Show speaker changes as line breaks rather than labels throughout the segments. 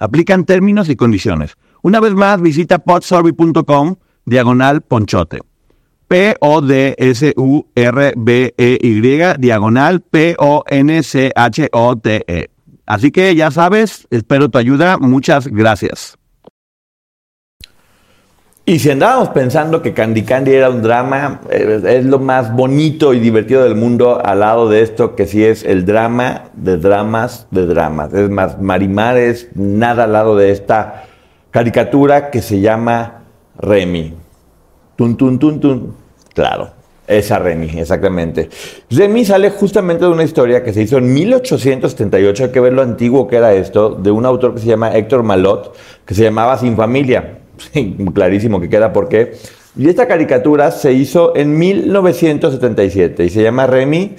Aplican términos y condiciones. Una vez más, visita podsurvey.com diagonal ponchote. P-O-D-S-U-R-B-E-Y diagonal P-O-N-C-H-O-T-E. Así que ya sabes, espero tu ayuda. Muchas gracias. Y si andábamos pensando que Candy Candy era un drama, eh, es lo más bonito y divertido del mundo al lado de esto que sí es el drama de dramas de dramas. Es más, Marimar es nada al lado de esta caricatura que se llama Remy. Tun, tun, tun, tun. Claro, esa Remy, exactamente. Remy sale justamente de una historia que se hizo en 1878, hay que ver lo antiguo que era esto, de un autor que se llama Héctor Malot, que se llamaba Sin Familia. Clarísimo que queda por qué. Y esta caricatura se hizo en 1977 y se llama Remy,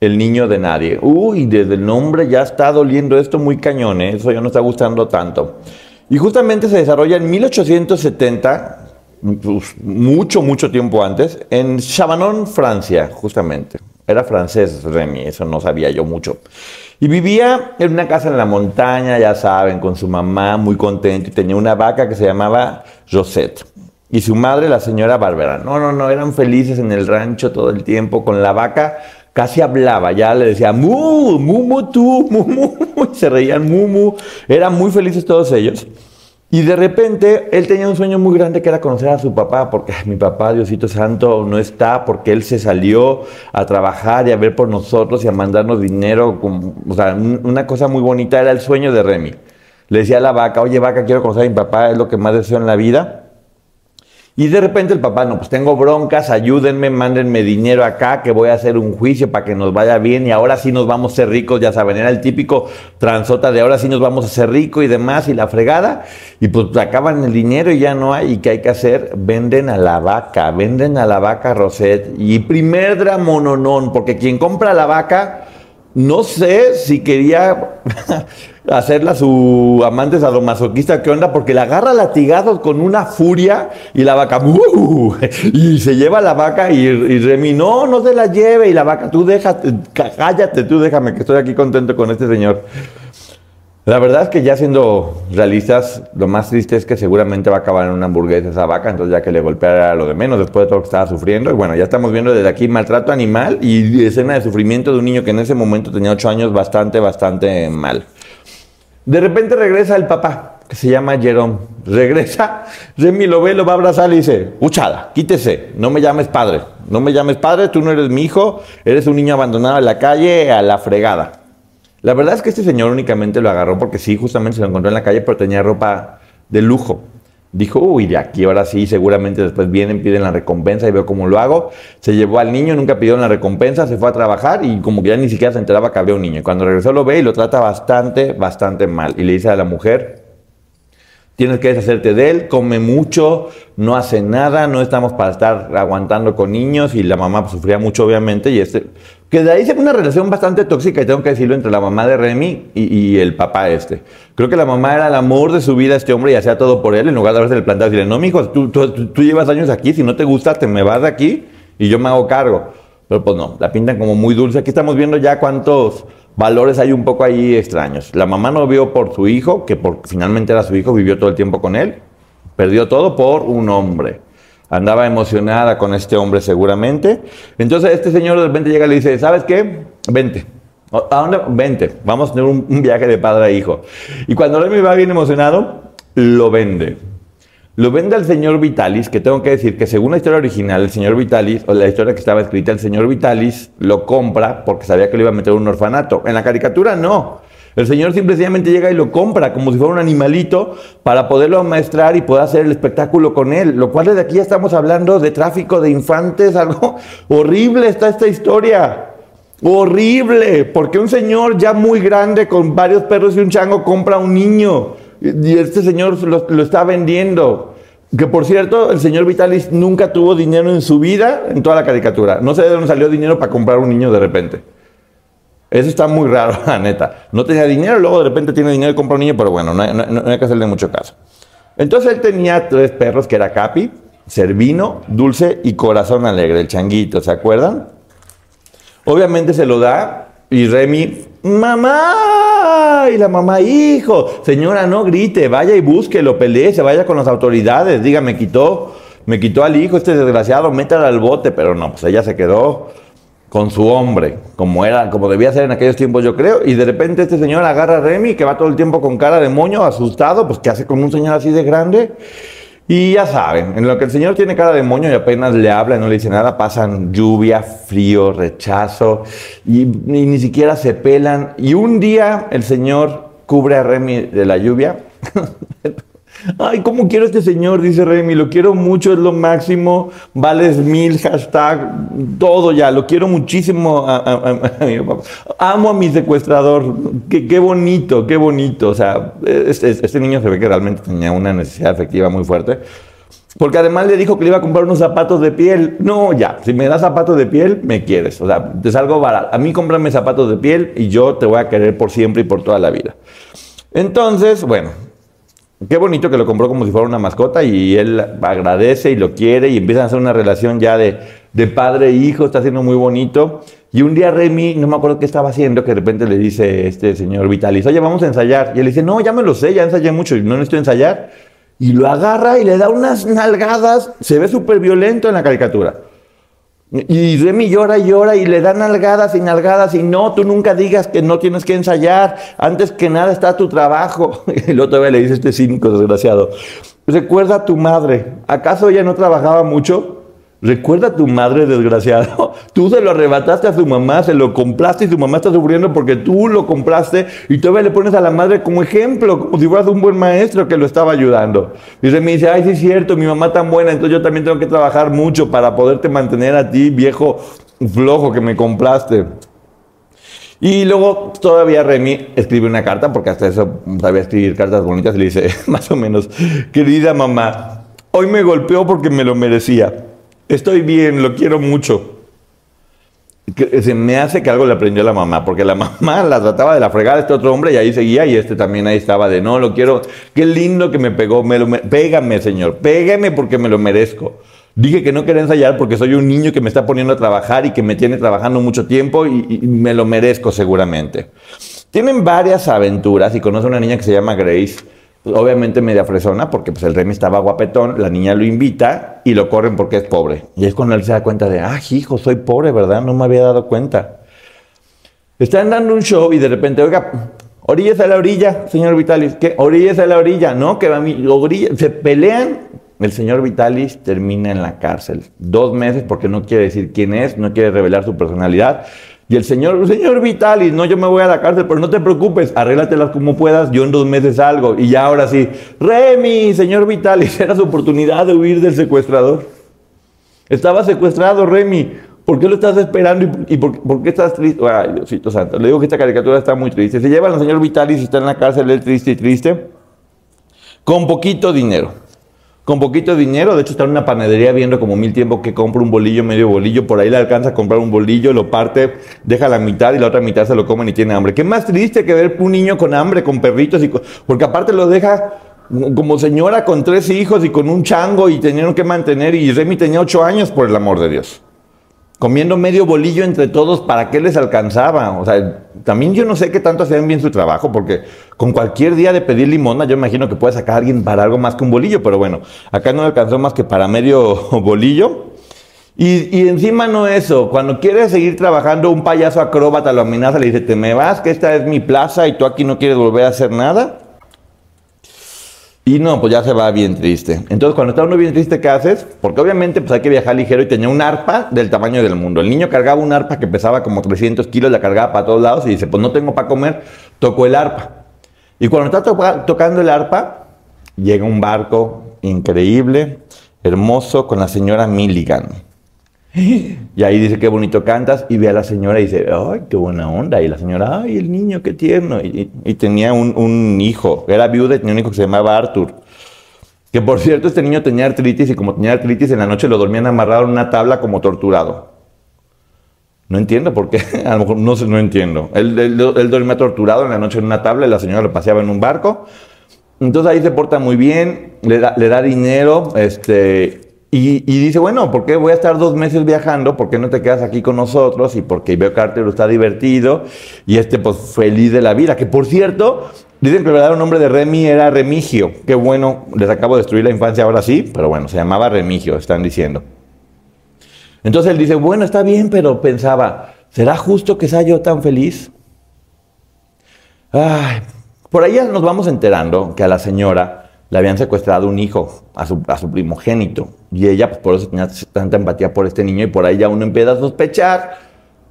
el niño de nadie. Uy, desde el nombre ya está doliendo esto muy cañón, ¿eh? eso ya no está gustando tanto. Y justamente se desarrolla en 1870 pues, mucho, mucho tiempo antes, en Chabanon, Francia, justamente. Era francés Remy, eso no sabía yo mucho. Y vivía en una casa en la montaña, ya saben, con su mamá, muy contento, y tenía una vaca que se llamaba Josette. Y su madre, la señora Bárbara. No, no, no, eran felices en el rancho todo el tiempo, con la vaca casi hablaba, ya le decía, mu, mu, mu, tú, mu, mu, se reían, mu, mu. Eran muy felices todos ellos. Y de repente él tenía un sueño muy grande que era conocer a su papá, porque mi papá, Diosito Santo, no está, porque él se salió a trabajar y a ver por nosotros y a mandarnos dinero. o sea, una cosa muy bonita era el sueño de Remy. Le decía a la vaca, oye vaca, quiero conocer a mi papá, es lo que más deseo en la vida. Y de repente el papá, no, pues tengo broncas, ayúdenme, mándenme dinero acá, que voy a hacer un juicio para que nos vaya bien y ahora sí nos vamos a ser ricos, ya saben, era el típico transota de ahora sí nos vamos a ser ricos y demás y la fregada. Y pues acaban el dinero y ya no hay. ¿Y qué hay que hacer? Venden a la vaca, venden a la vaca Roset. Y primer dramononón, porque quien compra la vaca, no sé si quería hacerla su amante sadomasoquista, ¿qué onda? Porque la agarra latigazos con una furia y la vaca, ¡uh! y se lleva la vaca y, y, Remy, no, no se la lleve, y la vaca, tú déjate, cállate, tú déjame, que estoy aquí contento con este señor. La verdad es que ya siendo realistas, lo más triste es que seguramente va a acabar en una hamburguesa esa vaca, entonces ya que le golpeara lo de menos después de todo lo que estaba sufriendo. Y bueno, ya estamos viendo desde aquí maltrato animal y escena de sufrimiento de un niño que en ese momento tenía 8 años bastante, bastante mal. De repente regresa el papá, que se llama Jerome. Regresa, Remy lo ve, lo va a abrazar y dice, Uchada, quítese, no me llames padre, no me llames padre, tú no eres mi hijo, eres un niño abandonado en la calle a la fregada. La verdad es que este señor únicamente lo agarró porque sí, justamente se lo encontró en la calle, pero tenía ropa de lujo. Dijo, uy, de aquí ahora sí, seguramente después vienen, piden la recompensa y veo cómo lo hago. Se llevó al niño, nunca pidió la recompensa, se fue a trabajar y como que ya ni siquiera se enteraba que había un niño. Cuando regresó lo ve y lo trata bastante, bastante mal. Y le dice a la mujer, Tienes que deshacerte de él, come mucho, no hace nada, no estamos para estar aguantando con niños y la mamá pues, sufría mucho obviamente y este, que de ahí se ve una relación bastante tóxica y tengo que decirlo entre la mamá de Remy y, el papá este. Creo que la mamá era el amor de su vida este hombre y hacía todo por él en lugar de haberse plantado y decirle, no mijo, tú, tú, tú llevas años aquí, si no te gusta te me vas de aquí y yo me hago cargo. Pero pues no, la pintan como muy dulce. Aquí estamos viendo ya cuántos valores hay un poco ahí extraños. La mamá no vio por su hijo, que por, finalmente era su hijo, vivió todo el tiempo con él. Perdió todo por un hombre. Andaba emocionada con este hombre seguramente. Entonces este señor de repente llega y le dice, ¿sabes qué? Vente, ¿A dónde? Vente, vamos a tener un, viaje de padre a hijo. Y cuando Remy va bien emocionado, lo vende. Lo vende al señor Vitalis, que tengo que decir que según la historia original, el señor Vitalis, o la historia que estaba escrita, el señor Vitalis lo compra porque sabía que lo iba a meter un orfanato. En la caricatura no. El señor simplemente llega y lo compra como si fuera un animalito para poderlo amaestrar y poder hacer el espectáculo con él. Lo cual desde aquí ya estamos hablando de tráfico de infantes, algo horrible está esta historia. Horrible, porque un señor ya muy grande con varios perros y un chango compra un niño y este señor lo, lo, está vendiendo. Que por cierto, el señor Vitalis nunca tuvo dinero en su vida en toda la caricatura. No sé de dónde salió dinero para comprar un niño de repente. Eso está muy raro, la neta. No tenía dinero, luego de repente tiene dinero y compra un niño, pero bueno, no hay, que hacerle mucho caso. Entonces él tenía tres perros, que era Capi, Servino, Dulce y Corazón Alegre, el changuito, ¿se acuerdan? Obviamente se lo da y Remy, mamá, y la mamá, hijo, señora, no grite, vaya y búsquelo, pelee, se vaya con las autoridades, diga, me quitó, me quitó al hijo, este desgraciado, métalo al bote, pero no, pues ella se quedó con su hombre, como era, como debía ser en aquellos tiempos, yo creo, y de repente este señor agarra a Remy, que va todo el tiempo con cara de moño, asustado, pues ¿qué hace con un señor así de grande? Y ya saben, en lo que el Señor tiene cara de moño y apenas le habla y no le dice nada, pasan lluvia, frío, rechazo y, ni siquiera se pelan. Y un día el Señor cubre a Remy de la lluvia. Ay, ¿cómo quiero a este señor? Dice Remy, lo quiero mucho, es lo máximo, vales mil, hashtag, todo ya, lo quiero muchísimo. Amo a mi secuestrador, qué, bonito, qué bonito. O sea, este, este niño se ve que realmente tenía una necesidad afectiva muy fuerte. Porque además le dijo que le iba a comprar unos zapatos de piel. No, ya, si me das zapatos de piel, me quieres. O sea, te salgo barato. A mí cómprame zapatos de piel y yo te voy a querer por siempre y por toda la vida. Entonces, bueno, Qué bonito que lo compró como si fuera una mascota y él agradece y lo quiere y empiezan a hacer una relación ya de, de padre e hijo, está siendo muy bonito. Y un día Remy, no me acuerdo qué estaba haciendo, que de repente le dice este señor Vitalis, oye, vamos a ensayar. Y él dice, no, ya me lo sé, ya ensayé mucho y no necesito ensayar. Y lo agarra y le da unas nalgadas, se ve súper violento en la caricatura. Y Remy llora y llora y le da nalgadas y nalgadas y no, tú nunca digas que no tienes que ensayar, antes que nada está tu trabajo. El otro le dice este cínico desgraciado, recuerda a tu madre, ¿acaso ella no trabajaba mucho? Recuerda a tu madre, desgraciado. Tú se lo arrebataste a su mamá, se lo compraste y su mamá está sufriendo porque tú lo compraste y todavía le pones a la madre como ejemplo, como si fueras un buen maestro que lo estaba ayudando. Y se me dice, ay, sí es cierto, mi mamá tan buena, entonces yo también tengo que trabajar mucho para poderte mantener a ti, viejo flojo que me compraste. Y luego todavía Remy escribe una carta, porque hasta eso sabía escribir cartas bonitas, y le dice, más o menos, querida mamá, hoy me golpeó porque me lo merecía. Estoy bien, lo quiero mucho. Se me hace que algo le aprendió a la mamá, porque la mamá la trataba de la fregada a este otro hombre y ahí seguía y este también ahí estaba de no, lo quiero, qué lindo que me pegó, me lo, me, pégame señor, pégame porque me lo merezco. Dije que no quería ensayar porque soy un niño que me está poniendo a trabajar y que me tiene trabajando mucho tiempo y, y me lo merezco seguramente. Tienen varias aventuras y conoce a una niña que se llama Grace obviamente media fresona, porque pues el Remy estaba guapetón, la niña lo invita y lo corren porque es pobre. Y es cuando él se da cuenta de, ah, hijo, soy pobre, ¿verdad? No me había dado cuenta. Están dando un show y de repente, oiga, orillas a la orilla, señor Vitalis. ¿Qué? Orillas a la orilla, ¿no? Que va mi orilla. Se pelean. El señor Vitalis termina en la cárcel. Dos meses porque no quiere decir quién es, no quiere revelar su personalidad. Y el señor, señor Vitalis, no, yo me voy a la cárcel, pero no te preocupes, arréglatelas como puedas, yo en dos meses salgo. Y ya ahora sí, Remy, señor Vitalis, era su oportunidad de huir del secuestrador. Estaba secuestrado, Remy. ¿Por qué lo estás esperando y, y por, qué estás triste? Ay, Diosito Santo, le digo que esta caricatura está muy triste. Se llevan al señor Vitalis, está en la cárcel, él triste y triste, con poquito dinero con poquito dinero, de hecho está en una panadería viendo como mil tiempo que compra un bolillo, medio bolillo, por ahí le alcanza a comprar un bolillo, lo parte, deja la mitad y la otra mitad se lo comen y tiene hambre. ¿Qué más triste que ver un niño con hambre, con perritos? Y con... Porque aparte lo deja como señora con tres hijos y con un chango y tenían que mantener y Remy tenía ocho años por el amor de Dios comiendo medio bolillo entre todos, ¿para qué les alcanzaba? O sea, también yo no sé qué tanto hacían bien su trabajo, porque con cualquier día de pedir limona, yo imagino que puede sacar a alguien para algo más que un bolillo, pero bueno, acá no alcanzó más que para medio bolillo. Y, y encima no eso, cuando quiere seguir trabajando, un payaso acróbata lo amenaza, le dice, te me vas, que esta es mi plaza y tú aquí no quieres volver a hacer nada. Y no, pues ya se va bien triste. Entonces, cuando está uno bien triste, ¿qué haces? Porque obviamente pues hay que viajar ligero y tenía un arpa del tamaño del mundo. El niño cargaba un arpa que pesaba como 300 kilos, la cargaba para todos lados y dice, pues no tengo para comer, toco el arpa. Y cuando está to tocando el arpa, llega un barco increíble, hermoso, con la señora Milligan. Y ahí dice, qué bonito cantas, y ve a la señora y dice, ay, qué buena onda. Y la señora, ay, el niño, qué tierno. Y, tenía un, hijo, era viuda y tenía un hijo que se llamaba Arthur. Que por cierto, este niño tenía artritis y como tenía artritis, en la noche lo dormían amarrado en una tabla como torturado. No entiendo por qué, a lo mejor no, no entiendo. Él, él, dormía torturado en la noche en una tabla y la señora lo paseaba en un barco. Entonces ahí se porta muy bien, le da, le da dinero, este, y, dice, bueno, ¿por qué voy a estar dos meses viajando? ¿Por qué no te quedas aquí con nosotros? Y porque veo que Arturo está divertido y este pues feliz de la vida. Que por cierto, dicen que el verdadero nombre de Remy era Remigio. Qué bueno, les acabo de destruir la infancia ahora sí, pero bueno, se llamaba Remigio, están diciendo. Entonces él dice, bueno, está bien, pero pensaba, ¿será justo que sea yo tan feliz? Ay, por ahí nos vamos enterando que a la señora le habían secuestrado un hijo, a su, a su primogénito. Y ella, pues por eso tenía tanta empatía por este niño y por ahí ya uno empieza a sospechar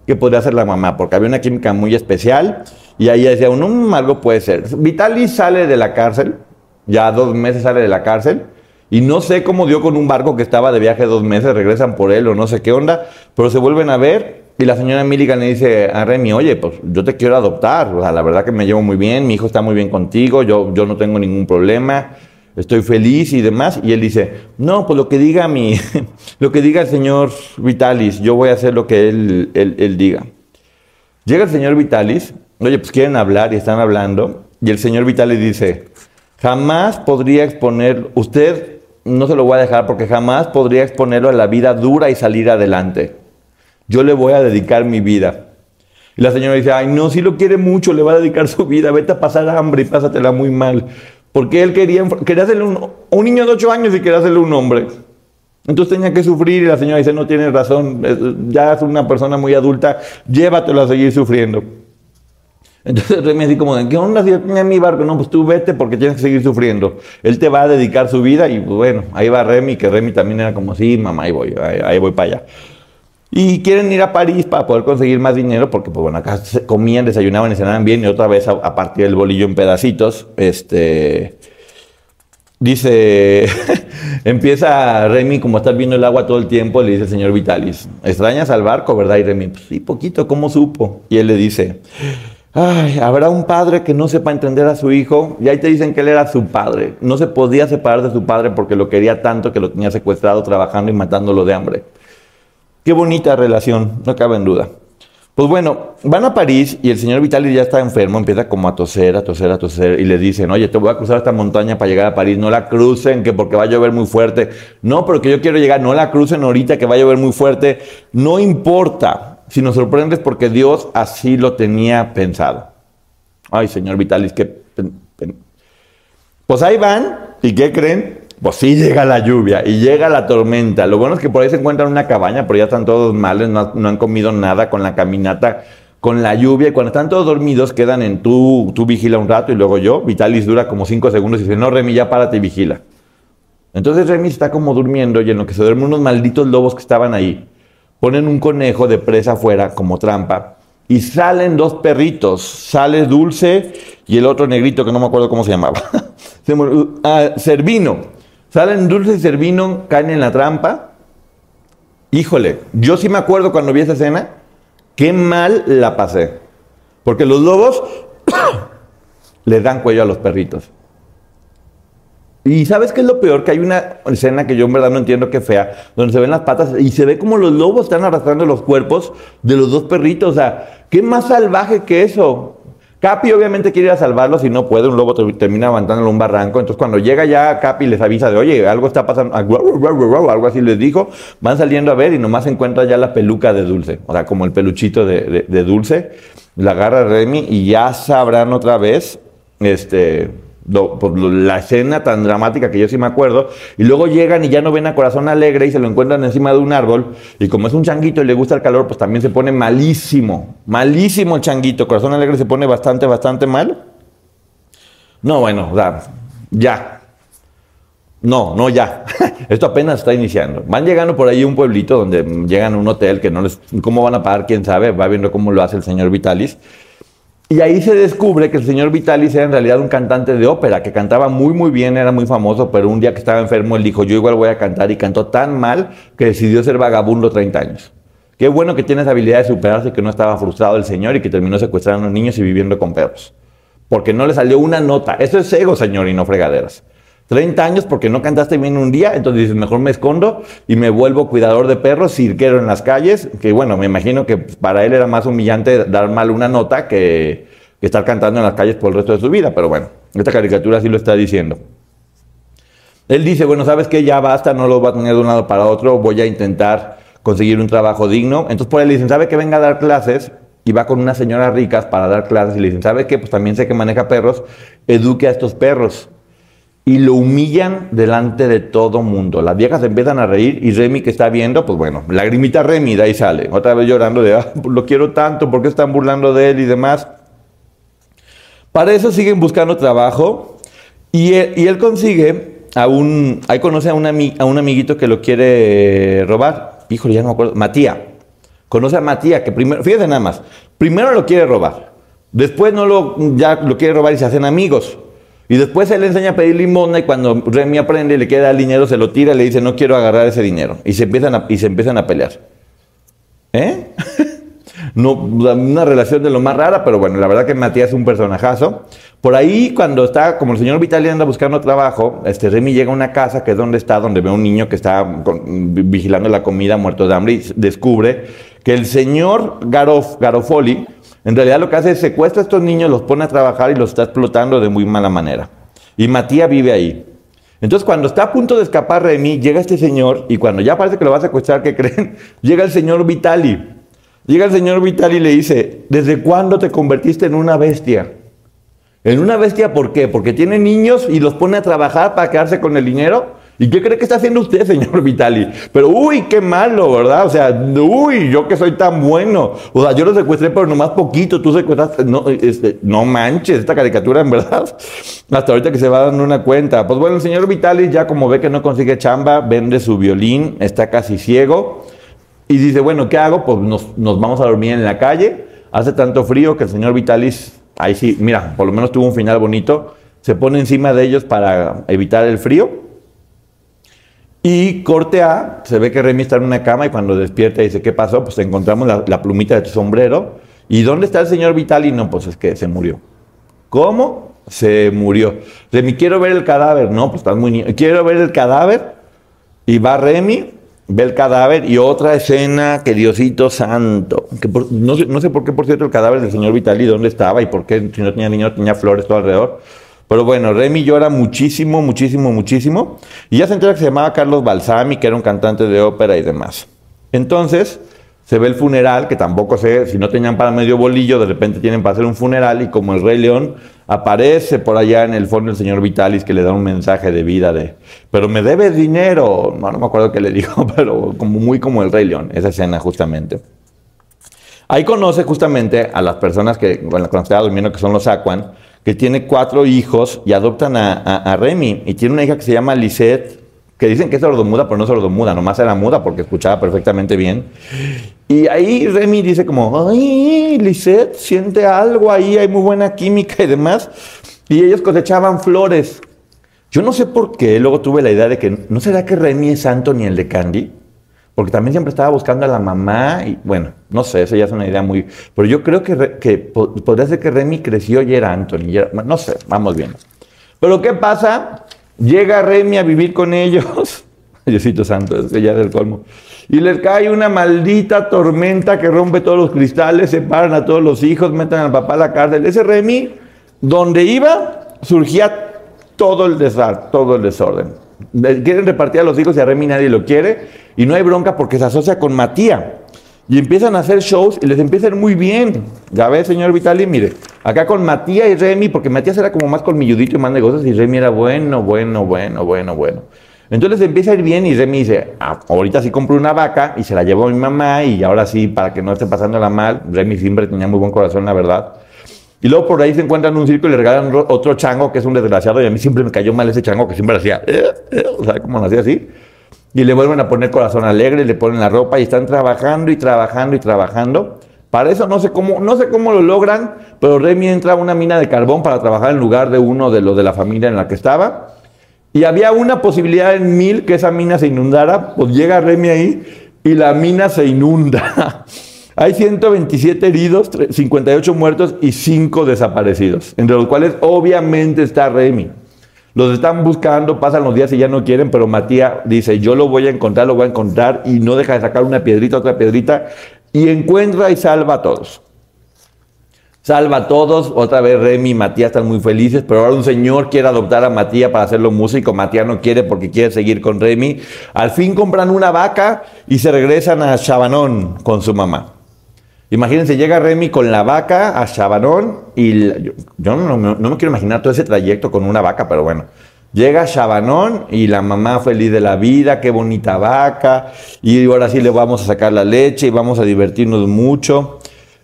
que podría ser la mamá, porque había una química muy especial y ahí decía uno, mm, algo puede ser. Vitalis sale de la cárcel, ya dos meses sale de la cárcel, y no sé cómo dio con un barco que estaba de viaje dos meses, regresan por él o no sé qué onda, pero se vuelven a ver y la señora Milligan le dice a Remy, oye, pues yo te quiero adoptar, o sea, la verdad que me llevo muy bien, mi hijo está muy bien contigo, yo, yo no tengo ningún problema estoy feliz y demás. Y él dice, no, pues lo que diga mi, lo que diga el señor Vitalis, yo voy a hacer lo que él, él, diga. Llega el señor Vitalis, oye, pues quieren hablar y están hablando, y el señor Vitalis dice, jamás podría exponer, usted no se lo voy a dejar porque jamás podría exponerlo a la vida dura y salir adelante. Yo le voy a dedicar mi vida. Y la señora dice, ay, no, si lo quiere mucho, le va a dedicar su vida, vete a pasar hambre y pásatela muy mal. Porque él quería, quería hacerle un, un niño de 8 años y quería hacerle un hombre. Entonces tenía que sufrir y la señora dice, no tienes razón, ya es una persona muy adulta, llévatelo a seguir sufriendo. Entonces Remy así como, ¿qué onda si tenía mi barco? No, pues tú vete porque tienes que seguir sufriendo. Él te va a dedicar su vida y bueno, ahí va Remy, que Remy también era como, sí, mamá, ahí voy, ahí voy para allá. Y quieren ir a París para poder conseguir más dinero, porque pues bueno, acá comían, desayunaban y cenaban bien, y otra vez a, partir del bolillo en pedacitos. Este dice, empieza Remy, como estar viendo el agua todo el tiempo, le dice el señor Vitalis, extrañas al barco, ¿verdad? Y Remy, pues sí, poquito, ¿cómo supo? Y él le dice, ay, habrá un padre que no sepa entender a su hijo, y ahí te dicen que él era su padre, no se podía separar de su padre porque lo quería tanto que lo tenía secuestrado trabajando y matándolo de hambre. Qué bonita relación, no cabe en duda. Pues bueno, van a París y el señor Vitali ya está enfermo, empieza como a toser, a toser, a toser, y le dicen, oye, te voy a cruzar esta montaña para llegar a París, no la crucen, que porque va a llover muy fuerte. No, pero que yo quiero llegar, no la crucen ahorita, que va a llover muy fuerte. No importa, si nos sorprendes porque Dios así lo tenía pensado. Ay, señor Vitalis, que... Pues ahí van, ¿y qué creen? Pues sí llega la lluvia y llega la tormenta. Lo bueno es que por ahí se encuentran una cabaña, pero ya están todos males, no, han comido nada con la caminata, con la lluvia. Y cuando están todos dormidos, quedan en tú, tú vigila un rato y luego yo. Vitalis dura como cinco segundos y dice, no, Remy, ya párate y vigila. Entonces Remy está como durmiendo y en lo que se duermen unos malditos lobos que estaban ahí, ponen un conejo de presa afuera como trampa y salen dos perritos. Sale Dulce y el otro negrito que no me acuerdo cómo se llamaba. ah, Servino. Salen Dulce y Servino, caen en la trampa. Híjole, yo sí me acuerdo cuando vi esa escena, qué mal la pasé. Porque los lobos le dan cuello a los perritos. Y ¿sabes qué es lo peor? Que hay una escena que yo en verdad no entiendo qué fea, donde se ven las patas y se ve como los lobos están arrastrando los cuerpos de los dos perritos. O sea, ¿qué más salvaje que eso? Capi obviamente quiere ir a salvarlo, si no puede, un lobo termina avanzándolo un barranco. Entonces cuando llega ya Capi les avisa de, oye, algo está pasando, algo así les dijo, van saliendo a ver y nomás encuentra ya la peluca de Dulce, o sea, como el peluchito de, Dulce, la agarra Remy y ya sabrán otra vez, este, pues, la escena tan dramática que yo sí me acuerdo, y luego llegan y ya no ven a Corazón Alegre y se lo encuentran encima de un árbol, y como es un changuito y le gusta el calor, pues también se pone malísimo, malísimo el changuito, Corazón Alegre se pone bastante, bastante mal. No, bueno, o ya. No, no ya. Esto apenas está iniciando. Van llegando por ahí un pueblito donde llegan a un hotel que no les... ¿Cómo van a pagar? ¿Quién sabe? Va viendo cómo lo hace el señor Vitalis. Y ahí se descubre que el señor Vitalis era en realidad un cantante de ópera, que cantaba muy, muy bien, era muy famoso, pero un día que estaba enfermo, él dijo, yo igual voy a cantar, y cantó tan mal que decidió ser vagabundo 30 años. Qué bueno que tiene esa habilidad de superarse, que no estaba frustrado el señor y que terminó secuestrando niños y viviendo con perros. Porque no le salió una nota. Eso es ego, señor, y no fregaderas. 30 años porque no cantaste bien un día, entonces dices, mejor me escondo y me vuelvo cuidador de perros, cirquero en las calles, que bueno, me imagino que para él era más humillante dar mal una nota que, que estar cantando en las calles por el resto de su vida, pero bueno, esta caricatura sí lo está diciendo. Él dice, bueno, ¿sabes qué? Ya basta, no lo va a tener de un lado para otro, voy a intentar conseguir un trabajo digno. Entonces por ahí le dicen, ¿sabe que venga a dar clases? Y va con unas señoras ricas para dar clases y le dicen, ¿sabe qué? Pues también sé que maneja perros, eduque a estos perros y lo humillan delante de todo mundo. Las viejas empiezan a reír y Remy que está viendo, pues bueno, lagrimita Remy, de ahí sale, otra vez llorando de, ah, lo quiero tanto, ¿por qué están burlando de él y demás? Para eso siguen buscando trabajo y él, y él consigue a un, ahí conoce a un, a un amiguito que lo quiere robar, híjole, ya no me acuerdo, Matías. Conoce a Matías, que primero, fíjate nada más, primero lo quiere robar, después no lo, ya lo quiere robar y se hacen amigos. Y después él le enseña a pedir limosna y cuando Remy aprende y le queda el dinero, se lo tira y le dice, no quiero agarrar ese dinero. Y se empiezan a, y se empiezan a pelear. ¿Eh? no, una relación de lo más rara, pero bueno, la verdad que Matías es un personajazo. Por ahí, cuando está, como el señor Vitali anda buscando trabajo, este Remy llega a una casa que es donde está, donde ve a un niño que está vigilando la comida, muerto de hambre, y descubre que el señor Garof, Garofoli, en realidad lo que hace es secuestra a estos niños, los pone a trabajar y los está explotando de muy mala manera. Y Matías vive ahí. Entonces, cuando está a punto de escapar Remy, llega este señor y cuando ya parece que lo va a secuestrar, ¿qué creen? Llega el señor Vitali. Llega el señor Vitali y le dice, ¿desde cuándo te convertiste en una bestia? ¿En una bestia por qué? Porque tiene niños y los pone a trabajar para quedarse con el dinero. ¿Y qué cree que está haciendo usted, señor Vitali? Pero, uy, qué malo, ¿verdad? O sea, uy, yo que soy tan bueno. O sea, yo lo secuestré, pero nomás poquito. Tú secuestraste. No, este, no manches, esta caricatura, en verdad. Hasta ahorita que se va dando una cuenta. Pues bueno, el señor Vitali ya como ve que no consigue chamba, vende su violín, está casi ciego. Y dice, bueno, ¿qué hago? Pues nos, nos vamos a dormir en la calle. Hace tanto frío que el señor Vitalis, ahí sí, mira, por lo menos tuvo un final bonito. Se pone encima de ellos para evitar el frío. Y corte A, se ve que Remy está en una cama y cuando despierta dice, ¿qué pasó? Pues encontramos la, plumita de tu sombrero. ¿Y dónde está el señor Vitali? No, pues es que se murió. ¿Cómo? Se murió. Remy, quiero ver el cadáver. No, pues estás muy niño. Quiero ver el cadáver. Y va Remy, ve el cadáver y otra escena que Diosito santo. Que no, sé, no sé por qué, por cierto, el cadáver del señor Vitali, dónde estaba y por qué, si no tenía niño, tenía flores todo alrededor. Pero bueno, Remy llora muchísimo, muchísimo, muchísimo. Y ya se entera que se llamaba Carlos Balsami, que era un cantante de ópera y demás. Entonces, se ve el funeral, que tampoco sé, si no tenían para medio bolillo, de repente tienen para hacer un funeral y como el Rey León, aparece por allá en el fondo el señor Vitalis que le da un mensaje de vida de, pero me debes dinero. No, no me acuerdo qué le dijo, pero como muy como el Rey León, esa escena justamente. Ahí conoce justamente a las personas que con las durmiendo, que son los Aquan, que tiene cuatro hijos y adoptan a, a- a Remy. Y tiene una hija que se llama Lisette, que dicen que es sordomuda, pero no sordomuda, nomás era muda porque escuchaba perfectamente bien. Y ahí Remy dice como, ay, Lisette, siente algo ahí, hay muy buena química y demás. Y ellos cosechaban flores. Yo no sé por qué, luego tuve la idea de que, ¿no será que Remy es Anthony el de Candy? Porque también siempre estaba buscando a la mamá y bueno, no sé, eso ya es una idea muy... Pero yo creo que, que podría ser que Remy creció y era Anthony. y no sé, vamos viendo. Pero ¿qué pasa? Llega Remy a vivir con ellos. Diosito santo, ese ya es el colmo. Y les cae una maldita tormenta que rompe todos los cristales, separan a todos los hijos, meten al papá a la cárcel. Ese Remy, donde iba, surgía todo el desastre, todo el desorden. Quieren repartir a los hijos y a Remy nadie lo quiere. Y no hay bronca porque se asocia con Matías. Y empiezan a hacer shows y les empieza a ir muy bien. Ya ve, señor Vitali, mire, Acá con Matías y Remy, porque Matías era como más colmilludito y más negocios, y Remy era bueno, bueno, bueno, bueno, bueno. Entonces empieza a ir bien y Remy dice, ah, ahorita sí compro una vaca y se la llevo a mi mamá y ahora sí, para que no esté pasándola mal, Remy siempre tenía muy buen corazón, la verdad. Y luego por ahí se encuentran en un circo y le regalan otro chango que es un desgraciado y a mí siempre me cayó mal ese chango que siempre hacía, eh, eh", o sea, como hacía así. Y le vuelven a poner corazón alegre, le ponen la ropa y están trabajando y trabajando y trabajando. Para eso no sé cómo, no sé cómo lo logran, pero Remy entra a una mina de carbón para trabajar en lugar de uno de los de la familia en la que estaba. Y había una posibilidad en mil que esa mina se inundara, pues llega Remy ahí y la mina se inunda. Hay 127 heridos, 58 muertos y 5 desaparecidos, entre los cuales obviamente está Remy. Los están buscando, pasan los días y ya no quieren, pero Matías dice, yo lo voy a encontrar, lo voy a encontrar, y no deja de sacar una piedrita, otra piedrita, y encuentra y salva a todos. Salva a todos, otra vez Remy y Matías están muy felices, pero ahora un señor quiere adoptar a Matías para hacerlo músico, Matías no quiere porque quiere seguir con Remy. Al fin compran una vaca y se regresan a Chabanón con su mamá. Imagínense, llega Remy con la vaca a Chabanón y yo, no, me quiero imaginar todo ese trayecto con una vaca, pero bueno. Llega Chabanón y la mamá feliz de la vida, qué bonita vaca, y ahora sí le vamos a sacar la leche y vamos a divertirnos mucho.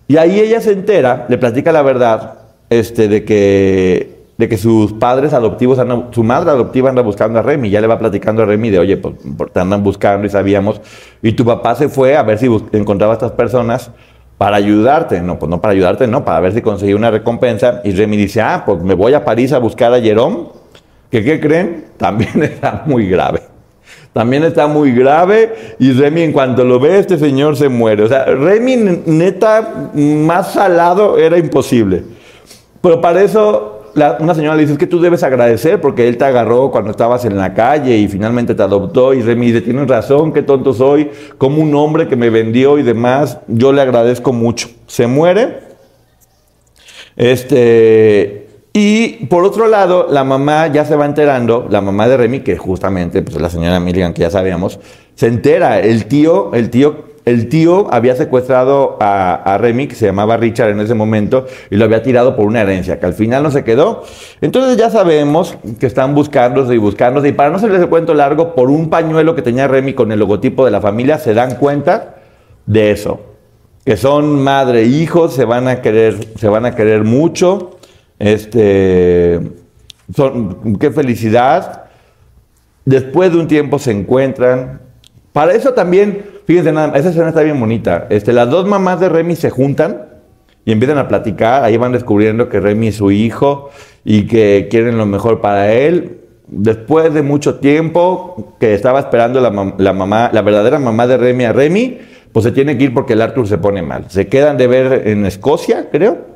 Y ahí ella se entera, le platica la verdad, este, de que, de que sus padres adoptivos, su madre adoptiva anda buscando a Remy, ya le va platicando a Remy de, oye, pues te andan buscando y sabíamos, y tu papá se fue a ver si encontraba a estas personas para ayudarte. No, pues no para ayudarte, no, para ver si conseguía una recompensa. Y Remy dice, ah, pues me voy a París a buscar a Jerome que qué creen, también está muy grave. También está muy grave y Remy en cuanto lo ve, este señor se muere. O sea, Remy neta, más salado era imposible. Pero para eso una señora le dice, es que tú debes agradecer porque él te agarró cuando estabas en la calle y finalmente te adoptó. Y Remy dice, tienes razón, qué tonto soy, como un hombre que me vendió y demás, yo le agradezco mucho. Se muere. Este, y por otro lado, la mamá ya se va enterando, la mamá de Remy, que justamente, pues la señora Milligan, que ya sabíamos, se entera, el tío, el tío el tío había secuestrado a, Remy, que se llamaba Richard en ese momento, y lo había tirado por una herencia, que al final no se quedó. Entonces ya sabemos que están buscándose y buscándose, y para no hacerles el cuento largo, por un pañuelo que tenía Remy con el logotipo de la familia, se dan cuenta de eso. Que son madre e hijos, se van a querer, se van a querer mucho. Este, qué felicidad. Después de un tiempo se encuentran. Para eso también, fíjense esa escena está bien bonita. Este, las dos mamás de Remy se juntan y empiezan a platicar. Ahí van descubriendo que Remy es su hijo y que quieren lo mejor para él. Después de mucho tiempo que estaba esperando la, la mamá, la verdadera mamá de Remy a Remy, pues se tiene que ir porque el Arthur se pone mal. Se quedan de ver en Escocia, creo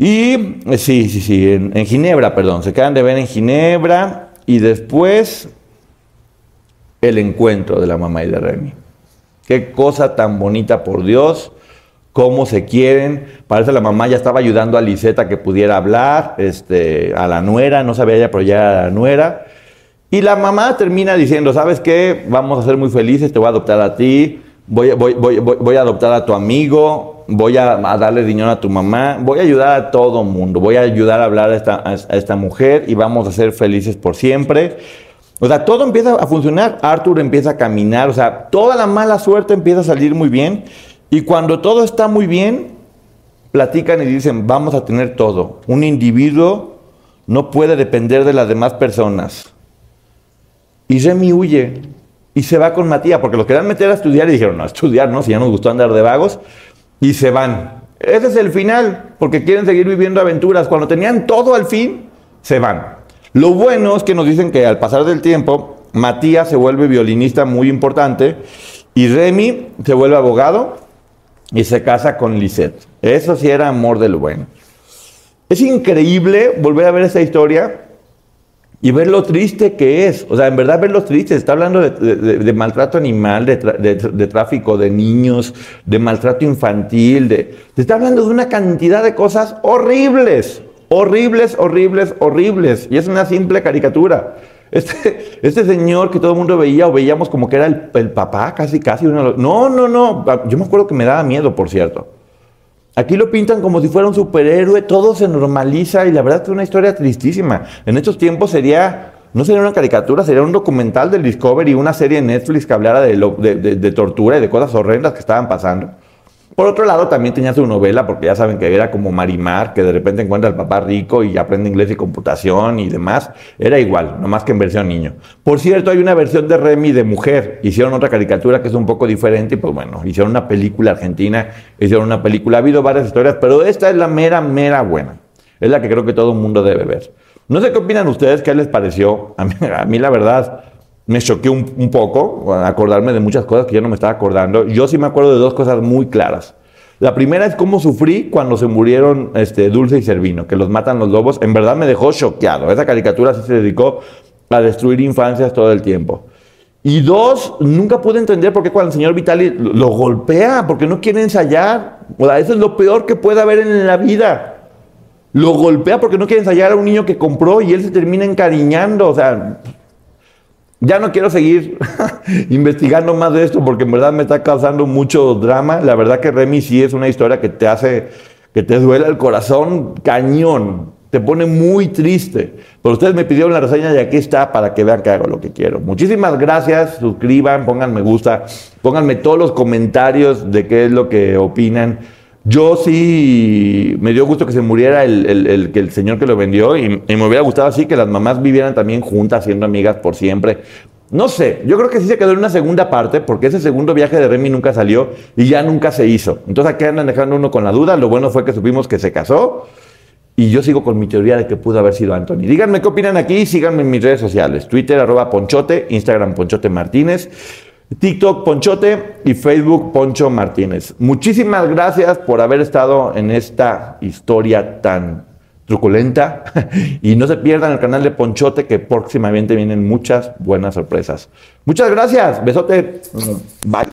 y sí, sí, sí, en, Ginebra, perdón, se quedan de ver en Ginebra y después el encuentro de la mamá y de Remy. Qué cosa tan bonita, por Dios, cómo se quieren. Parece la mamá ya estaba ayudando a Liseta que pudiera hablar, este, a la nuera, no sabía ella, pero ya a la nuera. Y la mamá termina diciendo, ¿sabes qué? Vamos a ser muy felices, te voy a adoptar a ti, voy, a adoptar a tu amigo, voy a, darle dinero a tu mamá, voy a ayudar a todo mundo, voy a ayudar a hablar a esta mujer y vamos a ser felices por siempre. O sea, todo empieza a funcionar, Arthur empieza a caminar, o sea, toda la mala suerte empieza a salir muy bien y cuando todo está muy bien, platican y dicen, vamos a tener todo. Un individuo no puede depender de las demás personas. Y Remy huye y se va con Matías, porque lo querían meter a estudiar y dijeron, no, a estudiar, no, si ya nos gustó andar de vagos y se van. Ese es el final, porque quieren seguir viviendo aventuras. Cuando tenían todo al fin, se van. Lo bueno es que nos dicen que al pasar del tiempo, Matías se vuelve violinista muy importante y Remy se vuelve abogado y se casa con Lisette. Eso sí era amor del bueno. Es increíble volver a ver esa historia y ver lo triste que es. O sea, en verdad ver lo triste. Está hablando de, maltrato animal, de, tráfico de niños, de maltrato infantil. De, está hablando de una cantidad de cosas horribles. Horribles, horribles, horribles. Y es una simple caricatura. Este, este señor que todo el mundo veía o veíamos como que era el, papá, casi, casi. no, no, no. Yo me acuerdo que me daba miedo, por cierto. Aquí lo pintan como si fuera un superhéroe, todo se normaliza y la verdad es una historia tristísima. En estos tiempos sería, no sería una caricatura, sería un documental del Discovery, una serie de Netflix que hablara de, de tortura y de cosas horrendas que estaban pasando. Por otro lado, también tenía su novela, porque ya saben que era como Marimar, que de repente encuentra al papá rico y aprende inglés y computación y demás. Era igual, nomás que en versión niño. Por cierto, hay una versión de Remy de mujer. Hicieron otra caricatura que es un poco diferente y pues bueno, hicieron una película argentina, hicieron una película. Ha habido varias historias, pero esta es la mera, mera buena. Es la que creo que todo el mundo debe ver. No sé qué opinan ustedes, qué les pareció. A mí la verdad me choqué un, poco, acordarme de muchas cosas que yo no me estaba acordando. Yo sí me acuerdo de dos cosas muy claras. La primera es cómo sufrí cuando se murieron este, Dulce y Servino, que los matan los lobos. En verdad me dejó choqueado. Esa caricatura sí se dedicó a destruir infancias todo el tiempo. Y dos, nunca pude entender por qué cuando el señor Vitali lo golpea, porque no quiere ensayar. O sea, eso es lo peor que puede haber en la vida. Lo golpea porque no quiere ensayar a un niño que compró y él se termina encariñando. O sea, ya no quiero seguir investigando más de esto porque en verdad me está causando mucho drama. La verdad que Remy sí es una historia que te hace, que te duele el corazón cañón. Te pone muy triste. Pero ustedes me pidieron la reseña y aquí está para que vean que hago lo que quiero. Muchísimas gracias. Suscriban, pongan me gusta, pónganme todos los comentarios de qué es lo que opinan. Yo sí me dio gusto que se muriera el, el, señor que lo vendió y, me hubiera gustado así que las mamás vivieran también juntas, siendo amigas por siempre. No sé, yo creo que sí se quedó en una segunda parte porque ese segundo viaje de Remy nunca salió y ya nunca se hizo. Entonces aquí andan dejando uno con la duda. Lo bueno fue que supimos que se casó y yo sigo con mi teoría de que pudo haber sido Anthony. Díganme qué opinan aquí, síganme en mis redes sociales, Twitter arroba Ponchote, Instagram Ponchote Martínez. TikTok Ponchote y Facebook Poncho Martínez. Muchísimas gracias por haber estado en esta historia tan truculenta y no se pierdan el canal de Ponchote que próximamente vienen muchas buenas sorpresas. Muchas gracias, besote, bye.